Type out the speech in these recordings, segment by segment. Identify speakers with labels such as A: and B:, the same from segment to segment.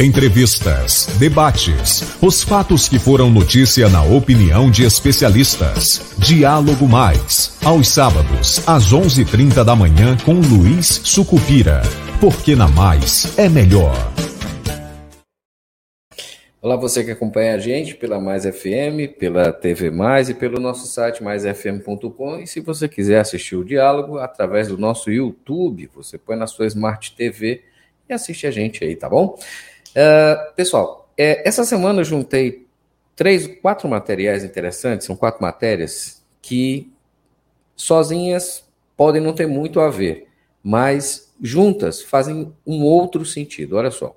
A: Entrevistas, debates, os fatos que foram notícia na opinião de especialistas. Diálogo Mais, aos sábados, às 11:30 da manhã com Luiz Sucupira. Porque na Mais é melhor.
B: Olá, você que acompanha a gente pela Mais FM, pela TV Mais e pelo nosso site maisfm.com. E se você quiser assistir o diálogo através do nosso YouTube, você põe na sua Smart TV e assiste a gente aí, tá bom? Uh, pessoal, é, essa semana eu juntei três, quatro materiais interessantes, são quatro matérias que sozinhas podem não ter muito a ver, mas juntas fazem um outro sentido. Olha só.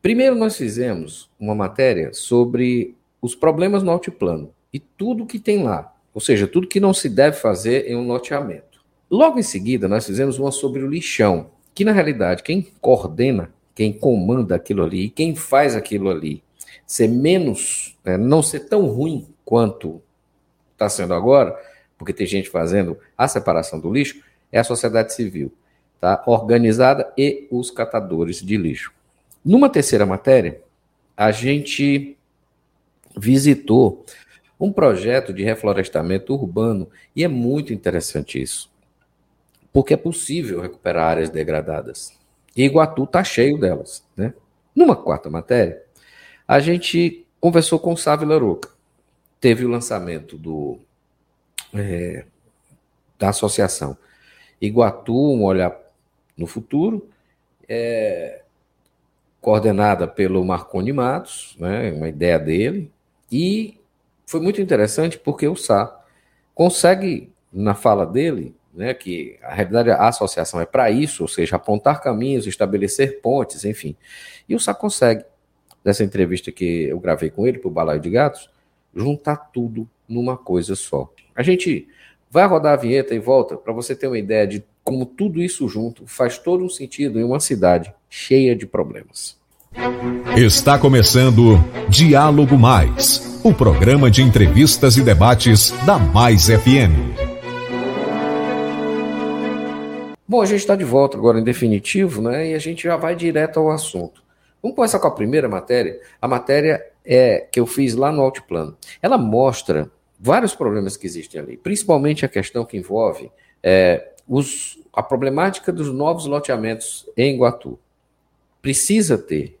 B: Primeiro, nós fizemos uma matéria sobre os problemas no altiplano e tudo que tem lá, ou seja, tudo que não se deve fazer em um loteamento. Logo em seguida, nós fizemos uma sobre o lixão, que na realidade quem coordena quem comanda aquilo ali, quem faz aquilo ali ser menos, né, não ser tão ruim quanto está sendo agora, porque tem gente fazendo a separação do lixo, é a sociedade civil, tá? organizada e os catadores de lixo. Numa terceira matéria, a gente visitou um projeto de reflorestamento urbano e é muito interessante isso, porque é possível recuperar áreas degradadas. E Iguatu está cheio delas. Né? Numa quarta matéria, a gente conversou com o Sávio Laroca. Teve o lançamento do, é, da associação Iguatu, um olhar no futuro, é, coordenada pelo Marconi Matos, né, uma ideia dele, e foi muito interessante porque o Sá consegue, na fala dele, né, que a realidade a associação é para isso, ou seja, apontar caminhos, estabelecer pontes, enfim. E o Sá consegue, nessa entrevista que eu gravei com ele para o Balaio de Gatos, juntar tudo numa coisa só. A gente vai rodar a vinheta e volta para você ter uma ideia de como tudo isso junto faz todo um sentido em uma cidade cheia de problemas.
A: Está começando Diálogo Mais, o programa de entrevistas e debates da Mais FM.
B: Bom, a gente está de volta agora em definitivo, né? E a gente já vai direto ao assunto. Vamos começar com a primeira matéria. A matéria é que eu fiz lá no Altiplano. Ela mostra vários problemas que existem ali, principalmente a questão que envolve é, os, a problemática dos novos loteamentos em Guatu. Precisa ter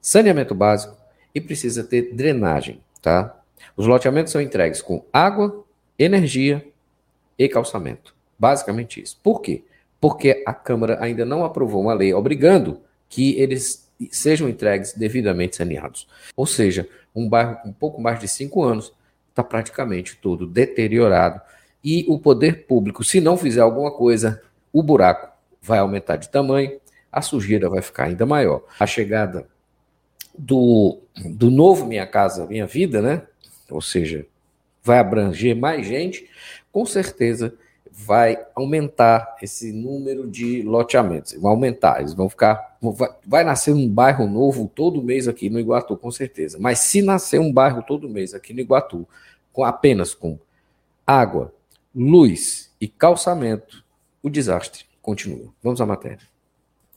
B: saneamento básico e precisa ter drenagem, tá? Os loteamentos são entregues com água, energia e calçamento. Basicamente isso. Por quê? Porque a Câmara ainda não aprovou uma lei obrigando que eles sejam entregues devidamente saneados. Ou seja, um bairro com pouco mais de cinco anos está praticamente todo deteriorado e o poder público, se não fizer alguma coisa, o buraco vai aumentar de tamanho, a sujeira vai ficar ainda maior. A chegada do, do novo Minha Casa Minha Vida, né? Ou seja, vai abranger mais gente, com certeza vai aumentar esse número de loteamentos. Vai aumentar, eles vão ficar. Vai, vai, nascer um bairro novo todo mês aqui no Iguatu, com certeza. Mas se nascer um bairro todo mês aqui no Iguatu, com apenas com água, luz e calçamento, o desastre continua. Vamos à matéria.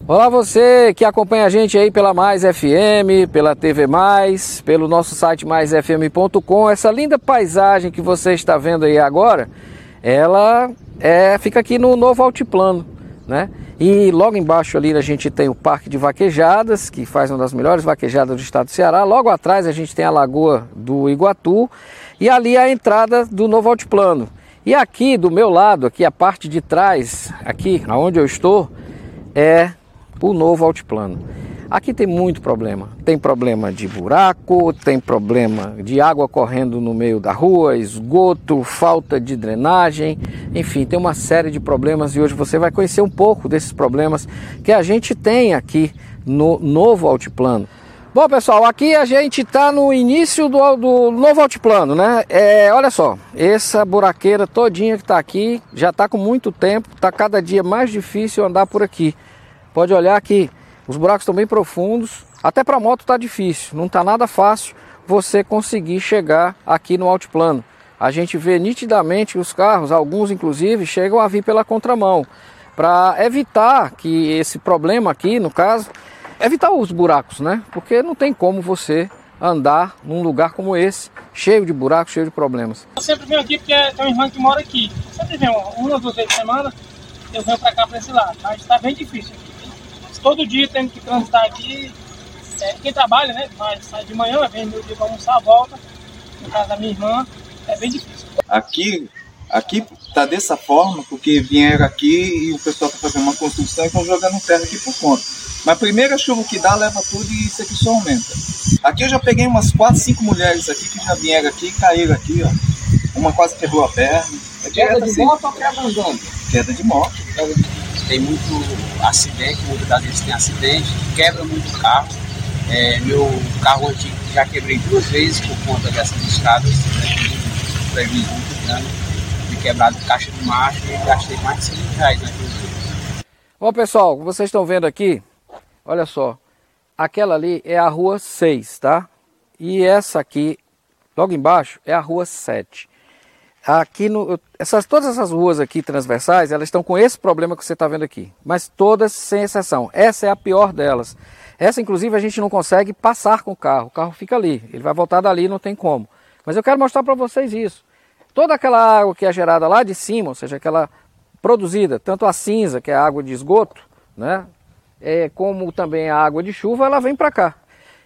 B: Olá você que acompanha a gente aí pela Mais FM, pela TV Mais, pelo nosso site maisfm.com. Essa linda paisagem que você está vendo aí agora, ela é, fica aqui no novo altiplano, né? E logo embaixo ali a gente tem o Parque de Vaquejadas, que faz uma das melhores vaquejadas do estado do Ceará. Logo atrás a gente tem a Lagoa do Iguatu e ali a entrada do novo altiplano. E aqui do meu lado, aqui a parte de trás, aqui aonde eu estou, é o novo altiplano. Aqui tem muito problema. Tem problema de buraco, tem problema de água correndo no meio da rua, esgoto, falta de drenagem, enfim, tem uma série de problemas e hoje você vai conhecer um pouco desses problemas que a gente tem aqui no novo altiplano. Bom, pessoal, aqui a gente está no início do, do, novo altiplano, né? É, olha só, essa buraqueira todinha que está aqui já está com muito tempo, está cada dia mais difícil andar por aqui. Pode olhar aqui, os buracos estão bem profundos, até para moto está difícil, não está nada fácil você conseguir chegar aqui no altiplano. A gente vê nitidamente os carros, alguns inclusive, chegam a vir pela contramão, para evitar que esse problema aqui, no caso,
C: evitar os buracos, né? Porque não tem como você andar num lugar como esse, cheio de buracos, cheio de problemas.
D: Eu sempre venho aqui porque tem um irmão que mora aqui. Eu sempre venho, uma ou duas vezes por semana, eu venho para cá para esse lado. Mas está bem difícil aqui. Todo dia tem que transitar aqui. É, quem trabalha, né? Mas sai de manhã, vem meu dia para almoçar, volta. No caso da minha irmã, é bem difícil.
E: Aqui, aqui tá dessa forma, porque vieram aqui e o pessoal está fazendo uma construção e estão jogando terra aqui por conta. Mas a primeira chuva que dá, leva tudo e isso aqui só aumenta. Aqui eu já peguei umas 4, 5 mulheres aqui que já vieram aqui e caíram aqui, ó. Uma quase quebrou a perna.
C: É queda de assim. moto ou queda andando?
E: Queda de moto.
F: Tem muito acidente, muitas das vezes tem acidente, quebra muito carro. É, meu carro antigo já quebrei duas vezes por conta dessas escadas. Né? prejuízo muito grande de quebrado caixa de marcha e gastei mais de 100 reais naquele dia.
C: Bom pessoal, vocês estão vendo aqui, olha só, aquela ali é a rua 6, tá? E essa aqui, logo embaixo, é a rua 7. Aqui no, essas, todas essas ruas aqui transversais, elas estão com esse problema que você está vendo aqui. Mas todas sem exceção. Essa é a pior delas. Essa, inclusive, a gente não consegue passar com o carro. O carro fica ali. Ele vai voltar dali, não tem como. Mas eu quero mostrar para vocês isso. Toda aquela água que é gerada lá de cima, ou seja, aquela produzida, tanto a cinza, que é a água de esgoto, né, é, como também a água de chuva, ela vem para cá.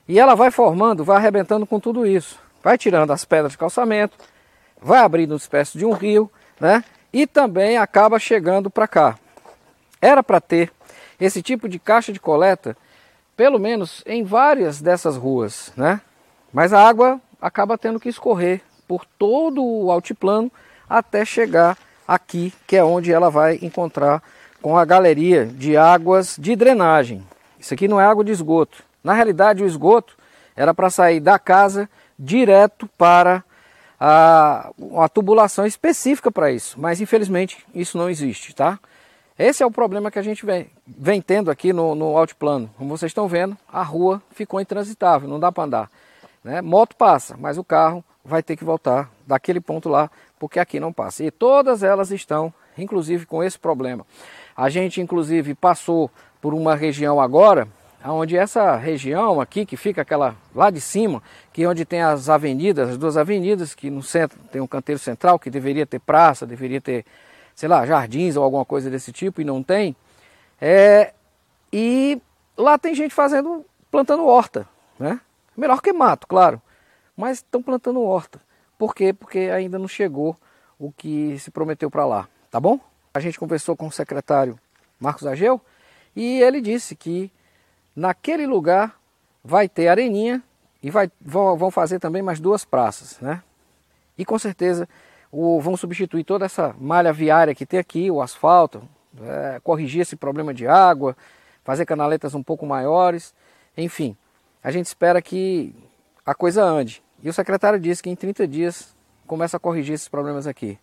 C: E ela vai formando, vai arrebentando com tudo isso. Vai tirando as pedras de calçamento, vai abrindo espécie de um rio, né? E também acaba chegando para cá. Era para ter esse tipo de caixa de coleta, pelo menos em várias dessas ruas, né? Mas a água acaba tendo que escorrer por todo o altiplano até chegar aqui, que é onde ela vai encontrar com a galeria de águas de drenagem. Isso aqui não é água de esgoto. Na realidade, o esgoto era para sair da casa direto para a, uma tubulação específica para isso, mas infelizmente isso não existe, tá? Esse é o problema que a gente vem, vem tendo aqui no, no altiplano. Como vocês estão vendo, a rua ficou intransitável, não dá para andar. Né? Moto passa, mas o carro vai ter que voltar daquele ponto lá, porque aqui não passa. E todas elas estão, inclusive, com esse problema. A gente, inclusive, passou por uma região agora, onde essa região aqui, que fica aquela lá de cima, que é onde tem as avenidas, as duas avenidas, que no centro tem um canteiro central, que deveria ter praça, deveria ter, sei lá, jardins ou alguma coisa desse tipo, e não tem. É, e lá tem gente fazendo, plantando horta, né? Melhor que mato, claro. Mas estão plantando horta. Por quê? Porque ainda não chegou o que se prometeu para lá. Tá bom? A gente conversou com o secretário Marcos Ageu e ele disse que naquele lugar vai ter areninha e vai, vão, vão fazer também mais duas praças, né? E com certeza o, vão substituir toda essa malha viária que tem aqui, o asfalto, é, corrigir esse problema de água, fazer canaletas um pouco maiores, enfim a gente espera que a coisa ande. E o secretário disse que em 30 dias começa a corrigir esses problemas aqui.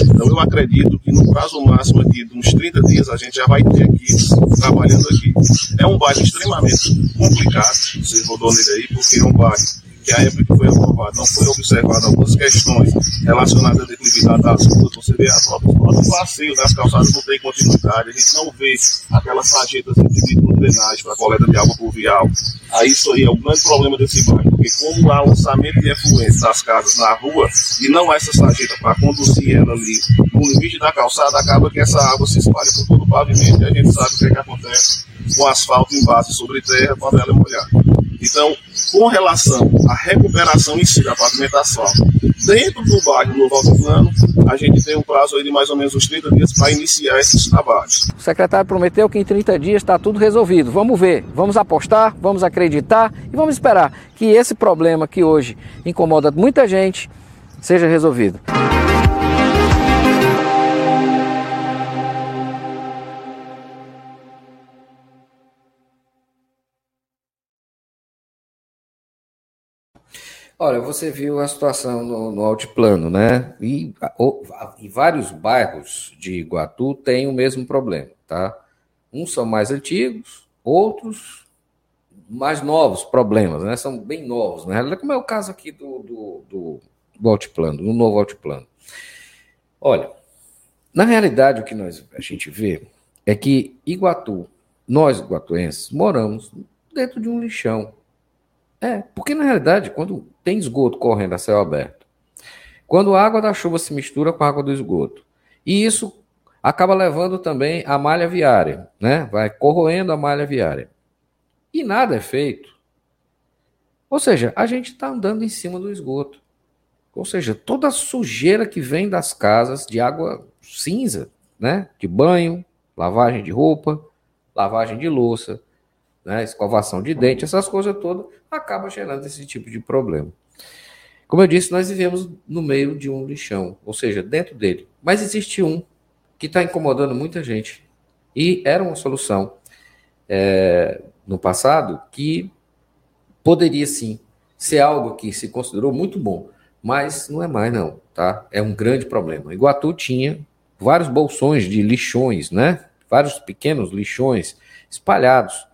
G: Então eu acredito que no prazo máximo aqui de uns 30 dias a gente já vai ter aqui trabalhando aqui. É um bairro extremamente complicado, você rodou nele aí, porque é um bairro que a época foi aprovado não foi observado algumas questões relacionadas à declividade das ruas, você vê as próprios passeios das calçadas não tem continuidade, a gente não vê aquelas sarjetas de drenagem para coleta de água pluvial. Aí isso aí é o grande problema desse bairro, porque como há lançamento de efluentes das casas na rua e não há essa sarjeta para conduzir ela ali no limite da calçada, acaba que essa água se espalha por todo o pavimento e a gente sabe o que, é que acontece com asfalto em base sobre terra quando ela é molhada. Então, com relação à recuperação em si da pavimentação, dentro do bairro Novo Plano, a gente tem um prazo de mais ou menos uns 30 dias para iniciar esses trabalhos.
C: O secretário prometeu que em 30 dias está tudo resolvido. Vamos ver, vamos apostar, vamos acreditar e vamos esperar que esse problema que hoje incomoda muita gente seja resolvido. Olha, você viu a situação no, no altiplano, né? E, o, e vários bairros de Iguatu têm o mesmo problema, tá? Uns são mais antigos, outros mais novos problemas, né? São bem novos, né? Como é o caso aqui do, do, do, do altiplano, do novo altiplano. Olha, na realidade o que nós, a gente vê é que Iguatu, nós iguatuenses, moramos
B: dentro de um lixão. É, porque na realidade, quando tem esgoto correndo a céu aberto, quando a água da chuva se mistura com a água do esgoto, e isso acaba levando também a malha viária, né? Vai corroendo a malha viária. E nada é feito. Ou seja, a gente está andando em cima do esgoto. Ou seja, toda a sujeira que vem das casas de água cinza, né? De banho, lavagem de roupa, lavagem de louça, né? escovação de dente, essas coisas todas, acaba gerando esse tipo de problema. Como eu disse, nós vivemos no meio de um lixão, ou seja, dentro dele. Mas existe um que está incomodando muita gente. E era uma solução é, no passado que poderia sim ser algo que se considerou muito bom, mas não é mais não, tá? É um grande problema. Iguatu tinha vários bolsões de lixões, né? Vários pequenos lixões espalhados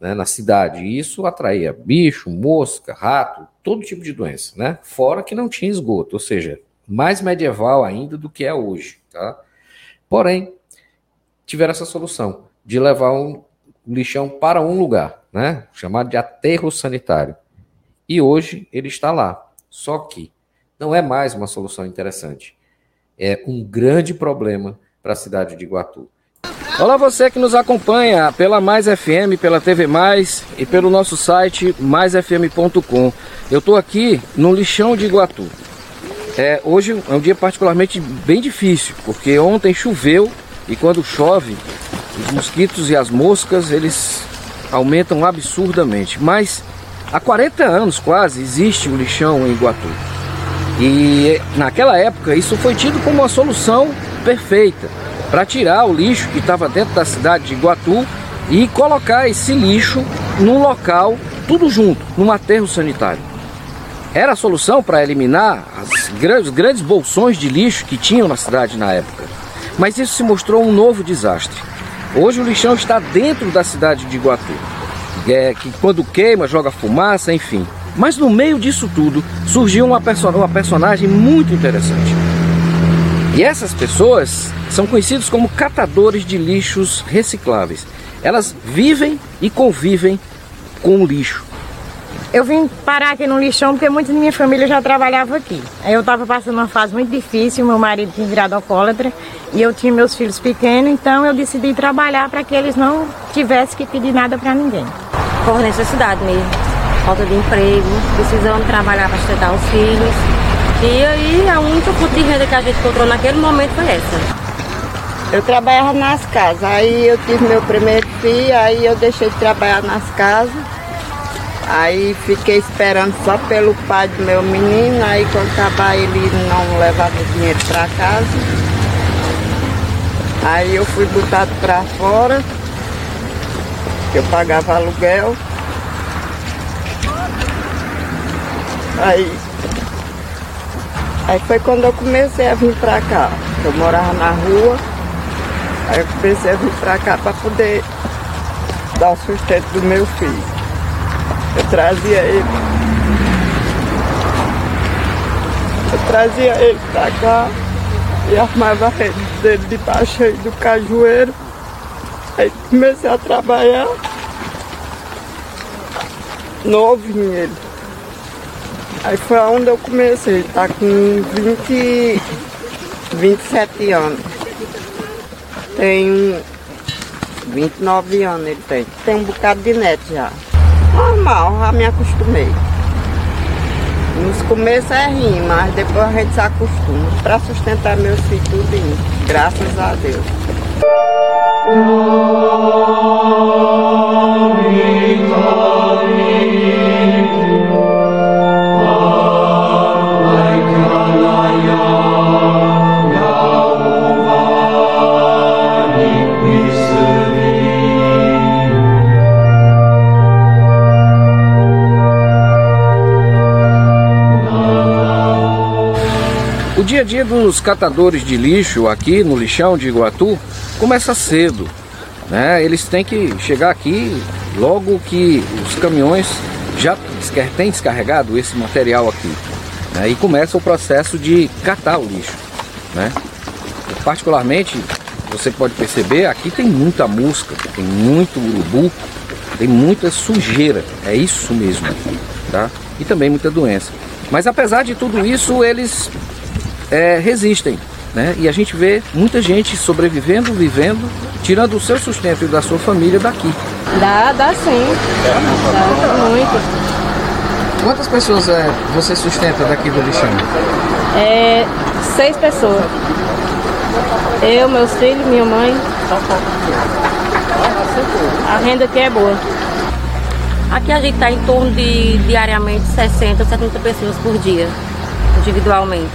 B: né, na cidade. E isso atraía bicho, mosca, rato, todo tipo de doença, né? Fora que não tinha esgoto, ou seja, mais medieval ainda do que é hoje, tá? Porém, tiveram essa solução de levar um lixão para um lugar, né? Chamado de aterro sanitário. E hoje ele está lá. Só que não é mais uma solução interessante. É um grande problema para a cidade de Iguatu. Olá você que nos acompanha pela Mais FM, pela TV Mais e pelo nosso site maisfm.com. Eu estou aqui no lixão de Iguatu. É, hoje é um dia particularmente bem difícil, porque ontem choveu e quando chove, os mosquitos e as moscas, eles aumentam absurdamente. Mas há 40 anos quase existe o lixão em Iguatu. E naquela época isso foi tido como uma solução perfeita para tirar o lixo que estava dentro da cidade de Iguatu e colocar esse lixo num local, tudo junto, num aterro sanitário. Era a solução para eliminar as grandes, grandes bolsões de lixo que tinham na cidade na época. Mas isso se mostrou um novo desastre. Hoje o lixão está dentro da cidade de Iguatu, é, que quando queima joga fumaça, enfim. Mas no meio disso tudo surgiu uma, perso uma personagem muito interessante. E essas pessoas são conhecidos como catadores de lixos recicláveis. Elas vivem e convivem com o lixo.
H: Eu vim parar aqui no lixão porque muita da minha família já trabalhava aqui. Eu estava passando uma fase muito difícil, meu marido tinha virado alcoólatra e eu tinha meus filhos pequenos, então eu decidi trabalhar para que eles não tivessem que pedir nada para ninguém.
I: Por necessidade mesmo, falta de emprego, precisando trabalhar para sustentar os filhos. E aí a única fonte de renda que a gente encontrou naquele momento foi essa.
J: Eu trabalhava nas casas, aí eu tive meu primeiro filho, aí eu deixei de trabalhar nas casas. Aí fiquei esperando só pelo pai do meu menino, aí quando acabar ele não levava dinheiro para casa. Aí eu fui botado para fora, eu pagava aluguel. Aí, aí foi quando eu comecei a vir para cá. Eu morava na rua. Aí eu comecei a vir pra cá para poder dar o sustento do meu filho. Eu trazia ele. Eu trazia ele pra cá e armava rede dele debaixo aí do cajueiro. Aí comecei a trabalhar novinho ele. Aí foi onde eu comecei, tá com 20, 27 anos. Tem 29 anos ele tem. Tem um bocado de neto já. Normal, já me acostumei. Nos começos é ruim, mas depois a gente se acostuma. Para sustentar meus filhos tudo, graças a Deus.
B: O dia a dia dos catadores de lixo aqui no lixão de Iguatu começa cedo. Né? Eles têm que chegar aqui logo que os caminhões já têm descarregado esse material aqui. Né? E começa o processo de catar o lixo. Né? Particularmente, você pode perceber, aqui tem muita mosca, tem muito urubu.
C: Tem muita sujeira, é isso mesmo, tá? E também muita doença. Mas apesar de tudo isso, eles é, resistem, né? E a gente vê muita gente sobrevivendo, vivendo, tirando o seu sustento e da sua família daqui.
K: Dá, dá sim. Dá muito.
C: Quantas pessoas é, você sustenta daqui do lixão?
K: É, seis pessoas. Eu, meus filhos, minha mãe. A renda aqui é boa.
I: Aqui a gente está em torno de diariamente 60, 70 pessoas por dia, individualmente.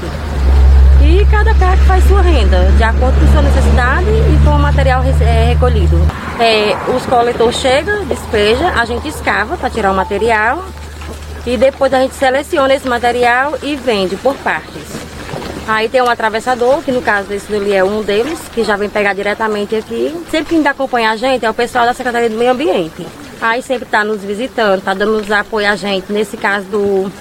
I: E cada cara faz sua renda, de acordo com sua necessidade e com o material é, recolhido. É, os coletores chegam, despeja, a gente escava para tirar o material e depois a gente seleciona esse material e vende por partes. Aí tem um atravessador, que no caso desse ali é um deles, que já vem pegar diretamente aqui. Sempre quem acompanha a gente é o pessoal da Secretaria do Meio Ambiente. Aí sempre está nos visitando, está dando nos apoio a gente. Nesse caso do,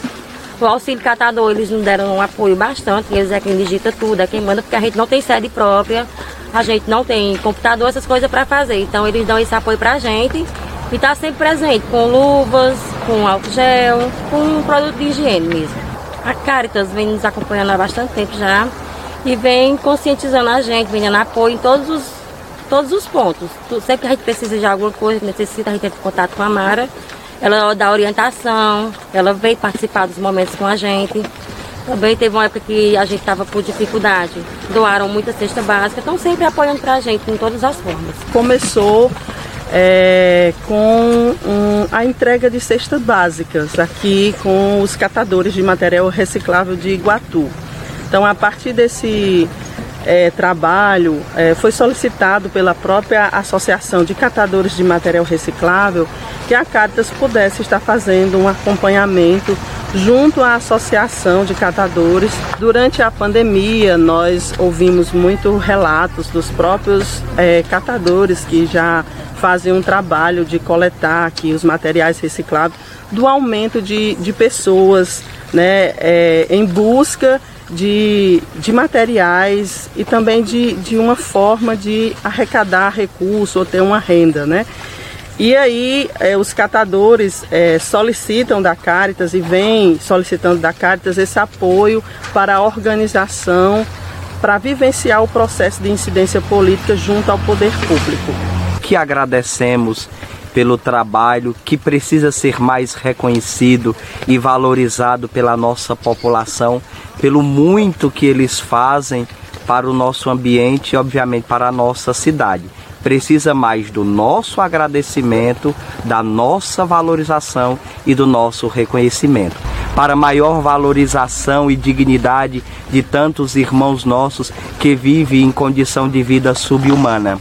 I: do auxílio catador, eles nos deram um apoio bastante. Eles é quem digita tudo, é quem manda, porque a gente não tem sede própria, a gente não tem computador, essas coisas para fazer. Então eles dão esse apoio para a gente e está sempre presente com luvas, com álcool gel, com produto de higiene mesmo. A Caritas vem nos acompanhando há bastante tempo já e vem conscientizando a gente, vem dando apoio em todos os, todos os pontos. Sempre que a gente precisa de alguma coisa, necessita, a gente entra em contato com a Mara. Ela dá orientação, ela vem participar dos momentos com a gente. Também teve uma época que a gente estava por dificuldade, doaram muita cesta básica, estão sempre apoiando para a gente em todas as formas.
L: Começou é, com um, a entrega de cestas básicas aqui com os catadores de material reciclável de Iguatu. Então, a partir desse é, trabalho, é, foi solicitado pela própria Associação de Catadores de Material Reciclável que a Caritas pudesse estar fazendo um acompanhamento junto à Associação de Catadores. Durante a pandemia, nós ouvimos muito relatos dos próprios é, catadores que já fazem um trabalho de coletar aqui os materiais reciclados, do aumento de, de pessoas né, é, em busca de, de materiais e também de, de uma forma de arrecadar recursos ou ter uma renda. Né? E aí é, os catadores é, solicitam da Caritas e vêm solicitando da Caritas esse apoio para a organização para vivenciar o processo de incidência política junto ao poder público
M: que agradecemos pelo trabalho que precisa ser mais reconhecido e valorizado pela nossa população, pelo muito que eles fazem para o nosso ambiente e, obviamente, para a nossa cidade. Precisa mais do nosso agradecimento, da nossa valorização e do nosso reconhecimento para maior valorização e dignidade de tantos irmãos nossos que vivem em condição de vida subhumana.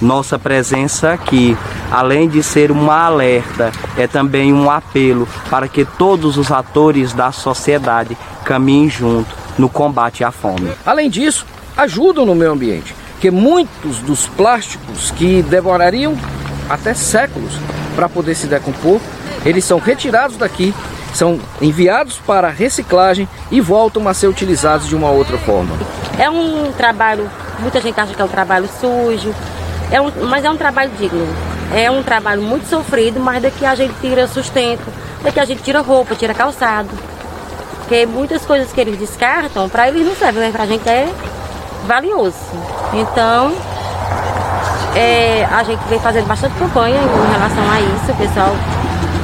M: Nossa presença aqui, além de ser uma alerta, é também um apelo para que todos os atores da sociedade caminhem junto no combate à fome.
C: Além disso, ajudam no meio ambiente, que muitos dos plásticos que devorariam até séculos para poder se decompor, eles são retirados daqui são enviados para reciclagem e voltam a ser utilizados de uma outra forma.
I: É um trabalho, muita gente acha que é um trabalho sujo, é um, mas é um trabalho digno. É um trabalho muito sofrido, mas daqui a gente tira sustento, daqui a gente tira roupa, tira calçado. Porque muitas coisas que eles descartam, para eles não servem, mas para a gente é valioso. Então, é, a gente vem fazendo bastante campanha em relação a isso, o pessoal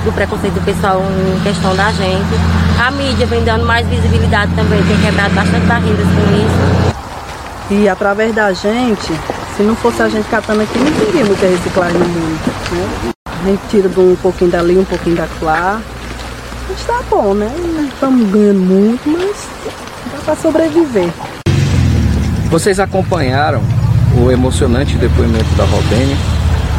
I: do preconceito do pessoal em questão da gente. A mídia vem dando mais visibilidade também, tem quebrado bastante barreiras com isso.
L: E através da gente, se não fosse a gente catando aqui, não teria muita reciclagem no mundo. Né? A gente tira um pouquinho dali, um pouquinho da lá. Mas tá bom, né? Estamos ganhando muito, mas dá para sobreviver.
C: Vocês acompanharam o emocionante depoimento da Robênia,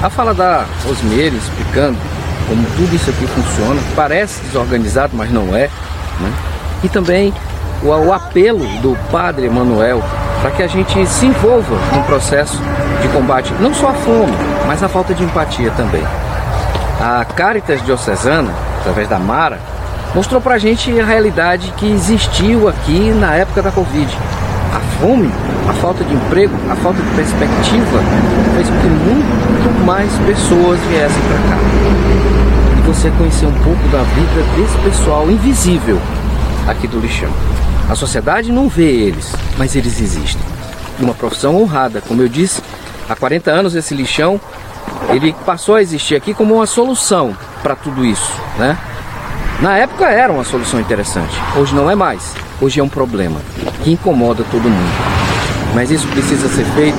C: a fala da Rosmeire explicando como tudo isso aqui funciona. Parece desorganizado, mas não é. Né? E também o, o apelo do Padre Emanuel para que a gente se envolva no processo de combate não só à fome, mas à falta de empatia também. A Caritas Diocesana, através da Mara, mostrou para a gente a realidade que existiu aqui na época da Covid.
B: A fome, a falta de emprego, a falta de perspectiva fez com que muito mais pessoas viessem para cá. E você conhecer um pouco da vida desse pessoal invisível aqui do lixão. A sociedade não vê eles, mas eles existem. Uma profissão honrada, como eu disse, há 40 anos esse lixão ele passou a existir aqui como uma solução para tudo isso, né? Na época era uma solução interessante, hoje não é mais. Hoje é um problema que incomoda todo mundo. Mas isso precisa ser feito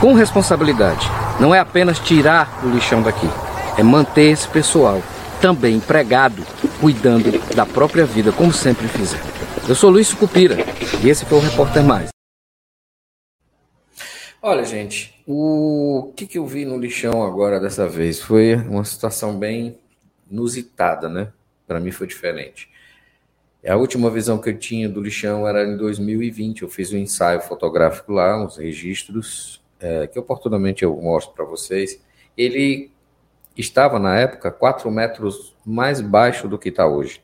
B: com responsabilidade. Não é apenas tirar o lixão daqui, é manter esse pessoal também empregado, cuidando da própria vida, como sempre fizeram. Eu sou Luiz Sucupira e esse foi o Repórter Mais. Olha, gente, o que, que eu vi no lixão agora dessa vez foi uma situação bem inusitada, né? Para mim foi diferente. A última visão que eu tinha do lixão era em 2020. Eu fiz um ensaio fotográfico lá, uns registros, é, que oportunamente eu mostro para vocês. Ele estava, na época, 4 metros mais baixo do que está hoje.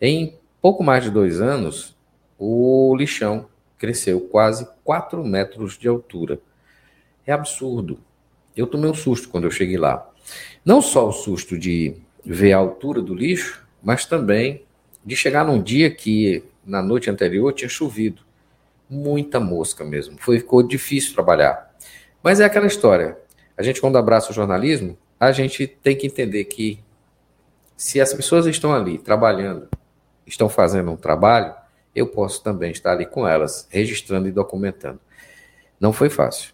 B: Em pouco mais de dois anos, o lixão cresceu quase 4 metros de altura. É absurdo. Eu tomei um susto quando eu cheguei lá. Não só o susto de ver a altura do lixo, mas também de chegar num dia que na noite anterior tinha chovido. Muita mosca mesmo. Foi, ficou difícil trabalhar. Mas é aquela história. A gente, quando abraça o jornalismo, a gente tem que entender que se as pessoas estão ali trabalhando, estão fazendo um trabalho, eu posso também estar ali com elas, registrando e documentando. Não foi fácil.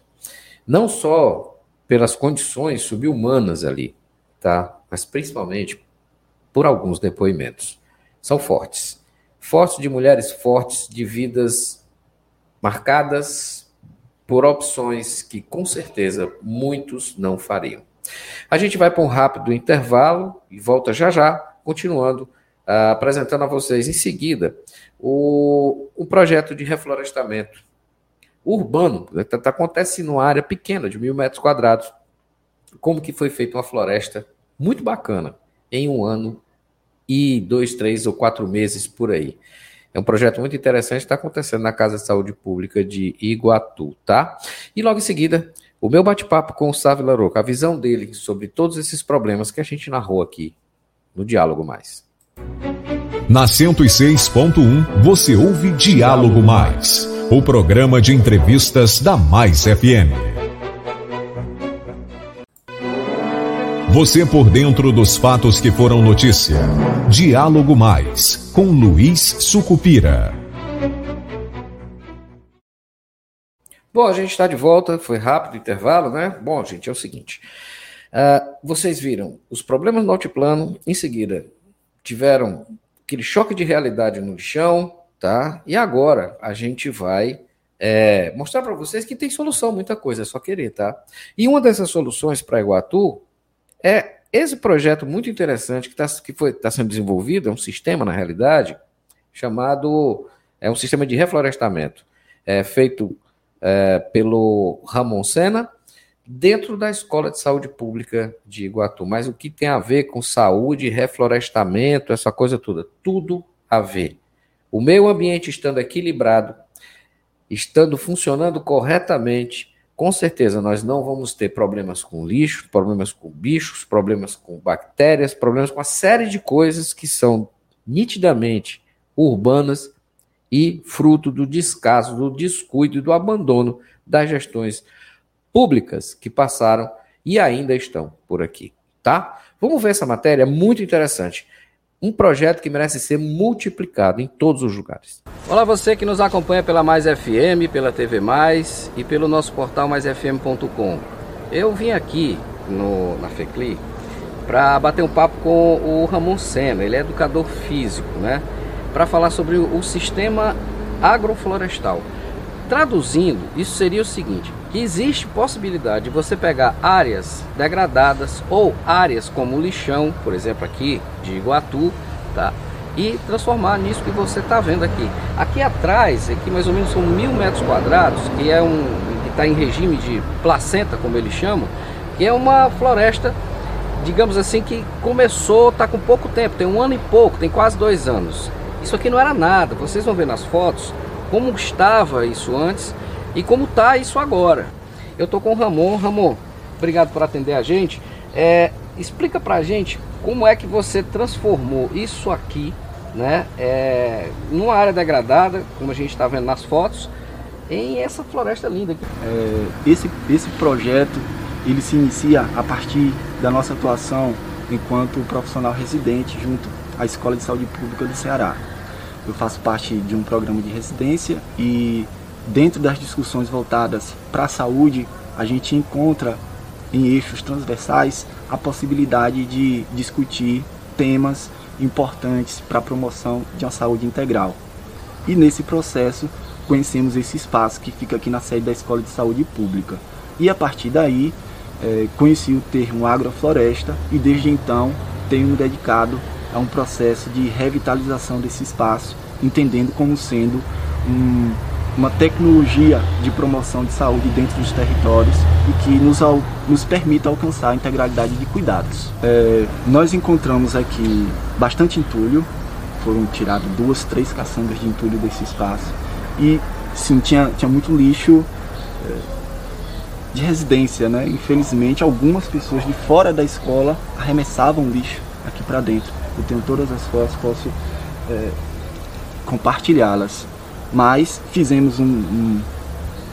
B: Não só pelas condições subhumanas ali, tá? Mas principalmente por alguns depoimentos. São fortes. Fortes de mulheres fortes, de vidas marcadas por opções que com certeza muitos não fariam. A gente vai para um rápido intervalo e volta já já, continuando uh, apresentando a vocês em seguida o, o projeto de reflorestamento urbano, que tá, tá, acontece numa área pequena de mil metros quadrados, como que foi feita uma floresta muito bacana em um ano e dois, três ou quatro meses por aí. É um projeto muito interessante, está acontecendo na Casa de Saúde Pública de Iguatu, tá? E logo em seguida, o meu bate-papo com o Sávio Laroca, a visão dele sobre todos esses problemas que a gente narrou aqui no Diálogo Mais.
A: Na 106.1, você ouve Diálogo Mais, o programa de entrevistas da Mais FM. Você por dentro dos fatos que foram notícia. Diálogo Mais, com Luiz Sucupira.
B: Bom, a gente está de volta, foi rápido o intervalo, né? Bom, gente, é o seguinte. Uh, vocês viram os problemas no altiplano, em seguida tiveram aquele choque de realidade no lixão, tá? E agora a gente vai é, mostrar para vocês que tem solução, muita coisa, é só querer, tá? E uma dessas soluções para Iguatu é esse projeto muito interessante que está que tá sendo desenvolvido, é um sistema, na realidade, chamado. É um sistema de reflorestamento, é, feito é, pelo Ramon Sena, dentro da Escola de Saúde Pública de Iguatu. Mas o que tem a ver com saúde, reflorestamento, essa coisa toda? Tudo a ver. O meio ambiente estando equilibrado, estando funcionando corretamente, com certeza nós não vamos ter problemas com lixo, problemas com bichos, problemas com bactérias, problemas com uma série de coisas que são nitidamente urbanas e fruto do descaso, do descuido e do abandono das gestões públicas que passaram e ainda estão por aqui, tá? Vamos ver essa matéria muito interessante um projeto que merece ser multiplicado em todos os lugares. Olá você que nos acompanha pela Mais FM, pela TV Mais e pelo nosso portal maisfm.com. Eu vim aqui no, na FECLI para bater um papo com o Ramon Senna, ele é educador físico, né? Para falar sobre o, o sistema agroflorestal. Traduzindo, isso seria o seguinte: existe possibilidade de você pegar áreas degradadas ou áreas como lixão, por exemplo aqui de Iguatu, tá? E transformar nisso que você está vendo aqui. Aqui atrás, aqui mais ou menos são mil metros quadrados, que é um que está em regime de placenta, como eles chamam, que é uma floresta, digamos assim, que começou, está com pouco tempo, tem um ano e pouco, tem quase dois anos. Isso aqui não era nada. Vocês vão ver nas fotos
C: como estava isso antes e como está isso agora. Eu estou com o Ramon. Ramon, obrigado por atender a gente. É, explica para a gente como é que você transformou isso aqui, né, é, numa área degradada, como a gente está vendo nas fotos, em essa floresta linda aqui.
N: É, esse, esse projeto ele se inicia a partir da nossa atuação enquanto profissional residente junto à Escola de Saúde Pública do Ceará. Eu faço parte de um programa de residência e dentro das discussões voltadas para a saúde, a gente encontra em eixos transversais a possibilidade de discutir temas importantes para a promoção de uma saúde integral. E nesse processo conhecemos esse espaço que fica aqui na sede da Escola de Saúde Pública. E a partir daí é, conheci o termo agrofloresta e desde então tenho me dedicado a um processo de revitalização desse espaço, entendendo como sendo um, uma tecnologia de promoção de saúde dentro dos territórios e que nos, nos permita alcançar a integralidade de cuidados. É, nós encontramos aqui bastante entulho, foram tiradas duas, três caçambas de entulho desse espaço e sim, tinha, tinha muito lixo é, de residência, né? Infelizmente, algumas pessoas de fora da escola arremessavam lixo aqui para dentro. Eu tenho todas as fotos, posso é, compartilhá-las. Mas fizemos um, um,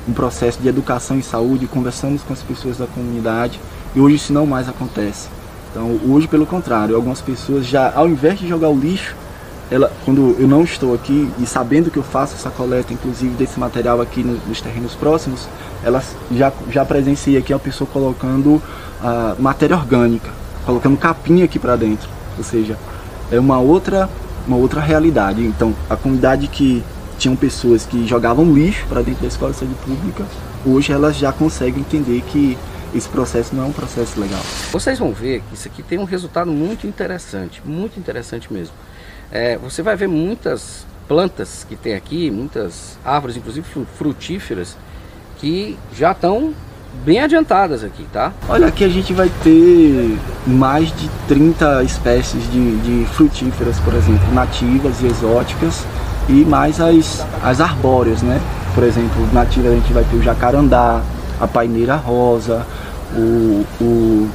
N: um, processo de educação em saúde, conversamos com as pessoas da comunidade e hoje isso não mais acontece. Então, hoje, pelo contrário, algumas pessoas já, ao invés de jogar o lixo, ela, quando eu não estou aqui e sabendo que eu faço essa coleta, inclusive desse material aqui no, nos terrenos próximos, elas já, já presenciei aqui a pessoa colocando uh, matéria orgânica, colocando capinha aqui para dentro. Ou seja, é uma outra, uma outra realidade. Então, a comunidade que tinham pessoas que jogavam lixo para dentro da escola de saúde pública, hoje elas já conseguem entender que esse processo não é um processo legal.
C: Vocês vão ver que isso aqui tem um resultado muito interessante, muito interessante mesmo. É, você vai ver muitas plantas que tem aqui, muitas árvores, inclusive frutíferas, que já estão bem adiantadas aqui, tá?
N: Olha, aqui a gente vai ter mais de 30 espécies de, de frutíferas, por exemplo, nativas e exóticas, e mais as, as arbóreas, né? Por exemplo, nativas a gente vai ter o jacarandá, a paineira rosa, o, o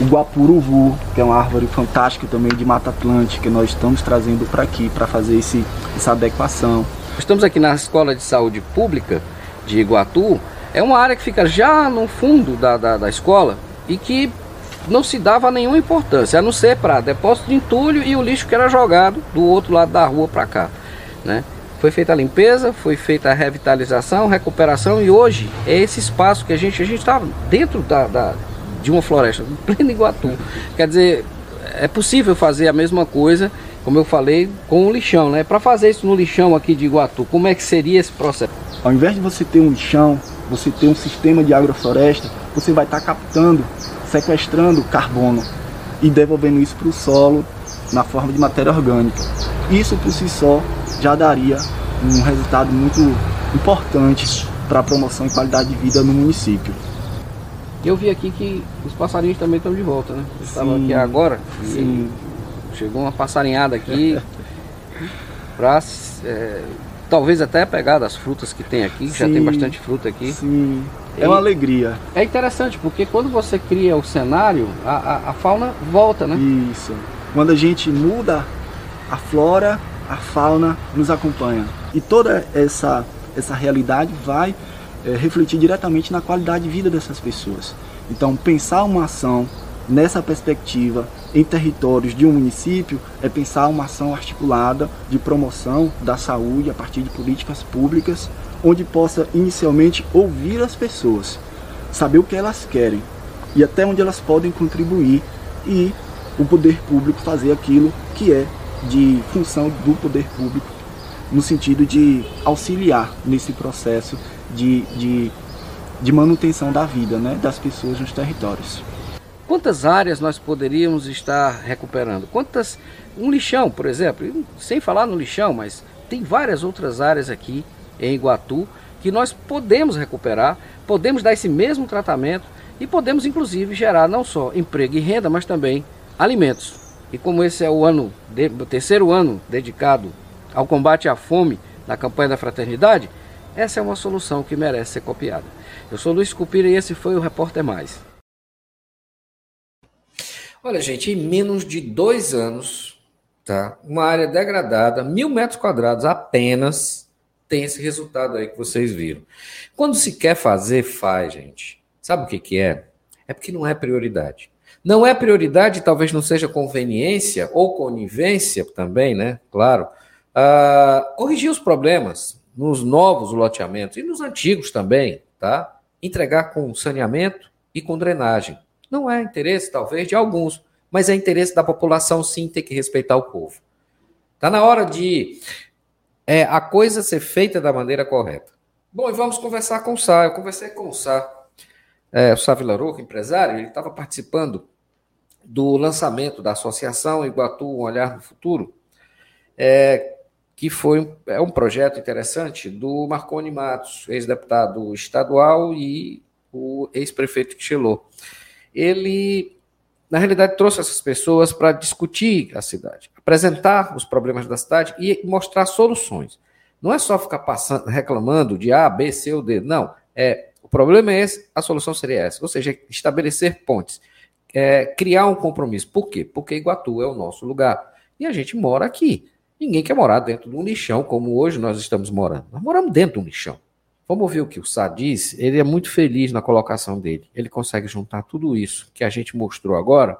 N: o guapuruvu, que é uma árvore fantástica também de Mata Atlântica, que nós estamos trazendo para aqui para fazer esse, essa adequação.
C: Estamos aqui na Escola de Saúde Pública de Iguatu, é uma área que fica já no fundo da, da, da escola e que não se dava nenhuma importância, a não ser para depósito de entulho e o lixo que era jogado do outro lado da rua para cá. Né? Foi feita a limpeza, foi feita a revitalização, recuperação e hoje é esse espaço que a gente a gente está dentro da, da, de uma floresta, em pleno Iguatu. Quer dizer, é possível fazer a mesma coisa, como eu falei, com o lixão, né? Para fazer isso no lixão aqui de Iguatu, como é que seria esse processo?
N: Ao invés de você ter um lixão, você ter um sistema de agrofloresta, você vai estar tá captando, sequestrando carbono e devolvendo isso para o solo na forma de matéria orgânica. Isso por si só já daria um resultado muito importante para a promoção e qualidade de vida no município.
C: Eu vi aqui que os passarinhos também estão de volta, né? Eu estava aqui agora
N: Sim.
C: chegou uma passarinhada aqui para é, talvez até pegar das frutas que tem aqui, Sim. já tem bastante fruta aqui.
N: Sim. É uma alegria.
C: É interessante, porque quando você cria o cenário, a, a, a fauna volta, né?
N: Isso. Quando a gente muda a flora, a fauna nos acompanha. E toda essa, essa realidade vai é, refletir diretamente na qualidade de vida dessas pessoas. Então, pensar uma ação nessa perspectiva em territórios de um município é pensar uma ação articulada de promoção da saúde a partir de políticas públicas, onde possa inicialmente ouvir as pessoas, saber o que elas querem e até onde elas podem contribuir e o poder público fazer aquilo que é de função do poder público no sentido de auxiliar nesse processo de, de, de manutenção da vida né, das pessoas nos territórios.
C: Quantas áreas nós poderíamos estar recuperando? Quantas. Um lixão, por exemplo, sem falar no lixão, mas tem várias outras áreas aqui em Iguatu que nós podemos recuperar, podemos dar esse mesmo tratamento e podemos inclusive gerar não só emprego e renda, mas também alimentos. E como esse é o ano, o terceiro ano dedicado ao combate à fome
B: da campanha da fraternidade, essa é uma solução que merece ser copiada. Eu sou Luiz Cupira e esse foi o Repórter Mais. Olha, gente, em menos de dois anos, tá? Uma área degradada, mil metros quadrados apenas, tem esse resultado aí que vocês viram. Quando se quer fazer, faz, gente. Sabe o que, que é? É porque não é prioridade. Não é prioridade, talvez não seja conveniência ou conivência também, né? Claro. Uh, corrigir os problemas nos novos loteamentos e nos antigos também, tá? Entregar com saneamento e com drenagem. Não é interesse, talvez, de alguns, mas é interesse da população sim ter que respeitar o povo. Está na hora de é, a coisa ser feita da maneira correta. Bom, e vamos conversar com o Sá. Eu conversei com o Sá, é, o Sá Vilaroco, empresário, ele estava participando do lançamento da Associação Iguatu Um Olhar no Futuro, é, que foi é um projeto interessante do Marconi Matos, ex-deputado estadual e o ex-prefeito Quixelô. Ele, na realidade, trouxe essas pessoas para discutir a cidade, apresentar os problemas da cidade e mostrar soluções. Não é só ficar passando, reclamando de A, B, C ou D. Não. É, o problema é esse, a solução seria essa. Ou seja, estabelecer pontes, é, criar um compromisso. Por quê? Porque Iguatu é o nosso lugar. E a gente mora aqui. Ninguém quer morar dentro de um lixão, como hoje nós estamos morando. Nós moramos dentro de um lixão. Vamos ouvir o que o Sá diz. Ele é muito feliz na colocação dele. Ele consegue juntar tudo isso que a gente mostrou agora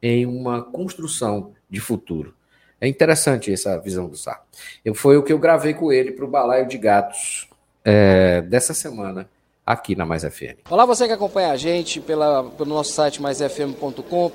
B: em uma construção de futuro. É interessante essa visão do Sá. Eu, foi o que eu gravei com ele para o Balaio de Gatos é, dessa semana aqui na Mais FM. Olá, você que acompanha a gente pela, pelo nosso site maisfm.com.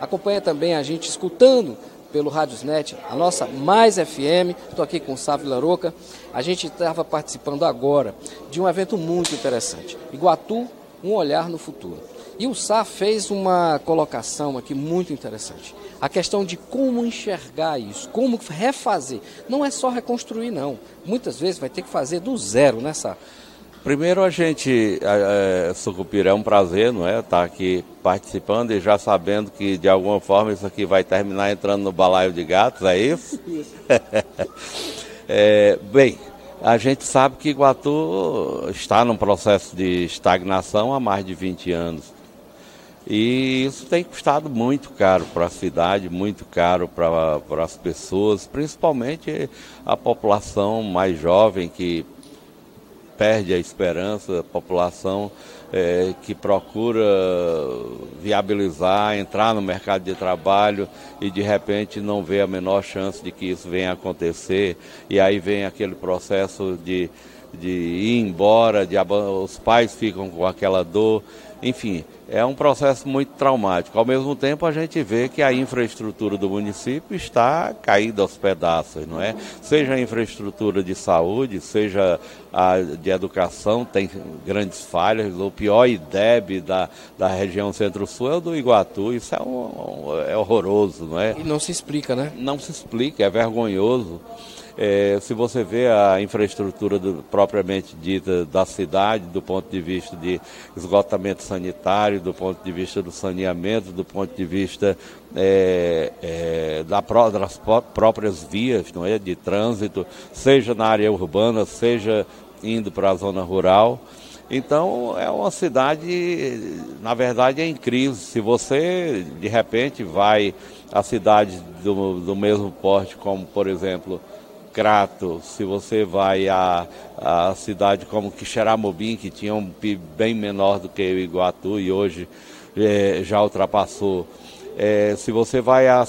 B: Acompanha também a gente escutando pelo Radiosnet, a nossa Mais FM. Estou aqui com o Sávio Laroca. A gente estava participando agora de um evento muito interessante. Iguatu, um olhar no futuro. E o Sá fez uma colocação aqui muito interessante. A questão de como enxergar isso, como refazer. Não é só reconstruir, não. Muitas vezes vai ter que fazer do zero, né, Sá?
O: Primeiro a gente, é, Sucupira, é um prazer, não é, estar tá aqui participando e já sabendo que de alguma forma isso aqui vai terminar entrando no balaio de gatos, é isso? Isso. é, bem, a gente sabe que Iguatu está num processo de estagnação há mais de 20 anos. E isso tem custado muito caro para a cidade, muito caro para as pessoas, principalmente a população mais jovem que perde a esperança, a população é, que procura viabilizar, entrar no mercado de trabalho e de repente não vê a menor chance de que isso venha acontecer. E aí vem aquele processo de, de ir embora, de, os pais ficam com aquela dor. Enfim, é um processo muito traumático. Ao mesmo tempo, a gente vê que a infraestrutura do município está caída aos pedaços, não é? Seja a infraestrutura de saúde, seja a de educação, tem grandes falhas. O pior IDEB da, da região centro-sul é o do Iguatu. Isso é, um, é horroroso, não é?
B: E não se explica, né?
O: Não se explica, é vergonhoso. É, se você vê a infraestrutura do, propriamente dita da cidade, do ponto de vista de esgotamento sanitário, do ponto de vista do saneamento, do ponto de vista é, é, da, das próprias vias não é, de trânsito, seja na área urbana, seja indo para a zona rural. Então é uma cidade, na verdade, é em crise. Se você de repente vai a cidades do, do mesmo porte, como por exemplo Crato, se você vai a, a cidade como Quixeramobim, que tinha um PIB bem menor do que o Iguatu e hoje é, já ultrapassou. É, se você vai a,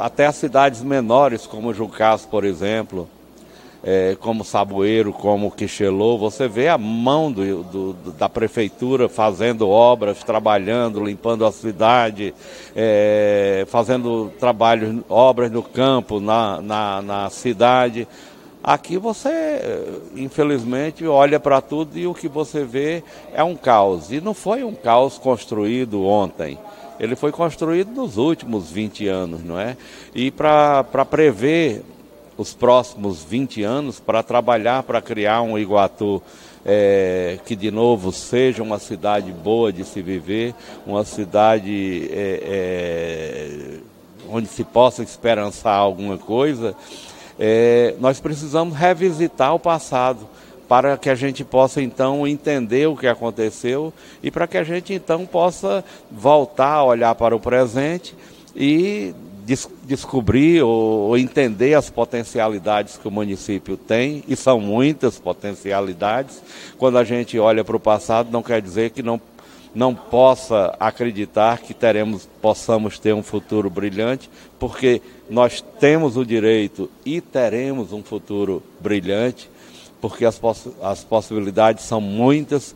O: até as cidades menores, como Jucás, por exemplo, é, como Saboeiro, como Quixelô, você vê a mão do, do, da prefeitura fazendo obras, trabalhando, limpando a cidade, é, fazendo trabalhos, obras no campo, na, na, na cidade. Aqui você, infelizmente, olha para tudo e o que você vê é um caos. E não foi um caos construído ontem. Ele foi construído nos últimos 20 anos, não é? E para prever os próximos 20 anos para trabalhar para criar um Iguatu é, que de novo seja uma cidade boa de se viver, uma cidade é, é, onde se possa esperançar alguma coisa. É, nós precisamos revisitar o passado para que a gente possa então entender o que aconteceu e para que a gente então possa voltar a olhar para o presente e des descobrir ou, ou, entender as potencialidades que o município tem, e são muitas potencialidades. Quando a gente olha para o passado, não quer dizer que não, não possa acreditar que teremos, possamos ter um futuro brilhante, porque nós temos o direito e teremos um futuro brilhante, porque as, poss as possibilidades são muitas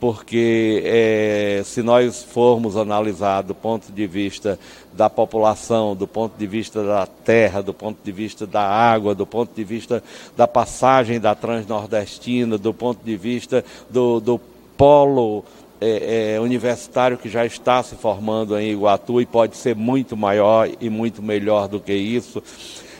O: porque é, se nós formos analisar do ponto de vista da população, do ponto de vista da terra, do ponto de vista da água, do ponto de vista da passagem da transnordestina, do ponto de vista do, do polo é, é, universitário que já está se formando em Iguatu e pode ser muito maior e muito melhor do que isso.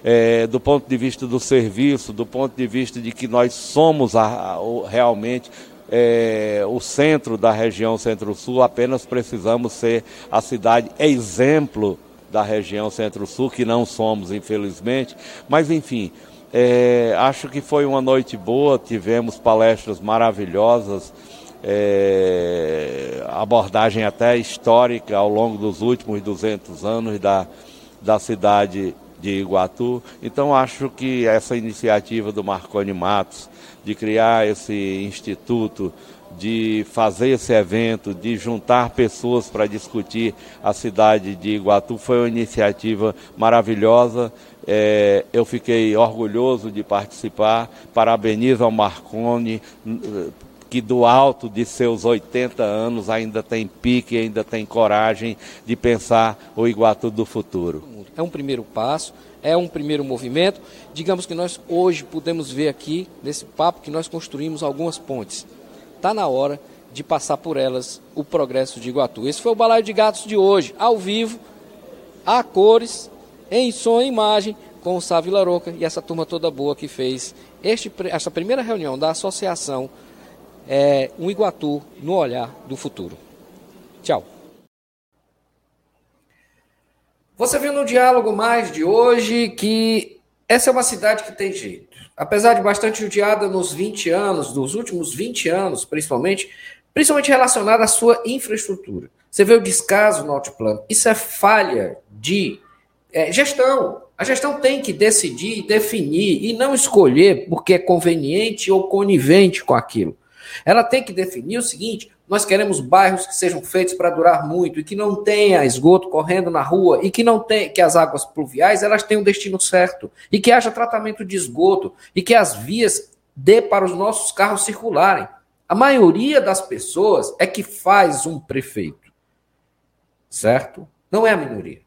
O: É, do ponto de vista do serviço, do ponto de vista de que nós somos a, a, realmente é, o centro da região Centro-Sul, apenas precisamos ser a cidade exemplo da região Centro-Sul, que não somos, infelizmente. Mas, enfim, é, acho que foi uma noite boa, tivemos palestras maravilhosas, é, abordagem até histórica ao longo dos últimos 200 anos da, da cidade de Iguatu. Então, acho que essa iniciativa do Marconi Matos, de criar esse instituto, de fazer esse evento, de juntar pessoas para discutir a cidade de Iguatu, foi uma iniciativa maravilhosa. É, eu fiquei orgulhoso de participar. Parabenizo ao Marconi, que do alto de seus 80 anos ainda tem pique, ainda tem coragem de pensar o Iguatu do futuro.
B: É um primeiro passo é um primeiro movimento. Digamos que nós hoje podemos ver aqui, nesse papo, que nós construímos algumas pontes. Está na hora de passar por elas o progresso de Iguatu. Esse foi o Balaio de Gatos de hoje, ao vivo, a cores, em som e imagem, com o Sá Vilaroca e essa turma toda boa que fez este, essa primeira reunião da associação é, Um Iguatu no Olhar do Futuro. Tchau. Você viu no diálogo mais de hoje que essa é uma cidade que tem jeito. Apesar de bastante judiada nos 20 anos, nos últimos 20 anos, principalmente, principalmente relacionada à sua infraestrutura. Você vê o descaso no altiplano. Isso é falha de é, gestão. A gestão tem que decidir, definir e não escolher porque é conveniente ou conivente com aquilo. Ela tem que definir o seguinte: nós queremos bairros que sejam feitos para durar muito e que não tenha esgoto correndo na rua e que não tem que as águas pluviais elas tenham um destino certo e que haja tratamento de esgoto e que as vias dê para os nossos carros circularem. A maioria das pessoas é que faz um prefeito. Certo? Não é a minoria.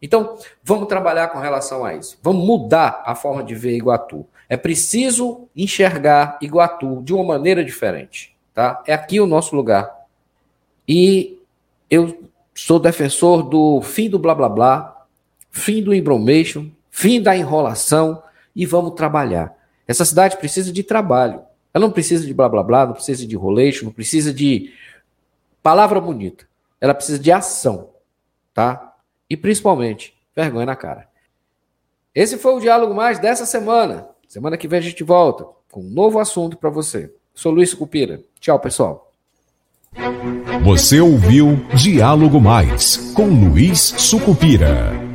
B: Então, vamos trabalhar com relação a isso. Vamos mudar a forma de ver Iguatu. É preciso enxergar Iguatu de uma maneira diferente. Tá? É aqui o nosso lugar. E eu sou defensor do fim do blá blá blá, fim do embromation, fim da enrolação e vamos trabalhar. Essa cidade precisa de trabalho. Ela não precisa de blá blá blá, não precisa de enrolation, não precisa de palavra bonita. Ela precisa de ação, tá? E principalmente, vergonha na cara. Esse foi o diálogo mais dessa semana. Semana que vem a gente volta com um novo assunto para você. Sou Luiz Cupira. Tchau, pessoal.
A: Você ouviu Diálogo Mais com Luiz Sucupira.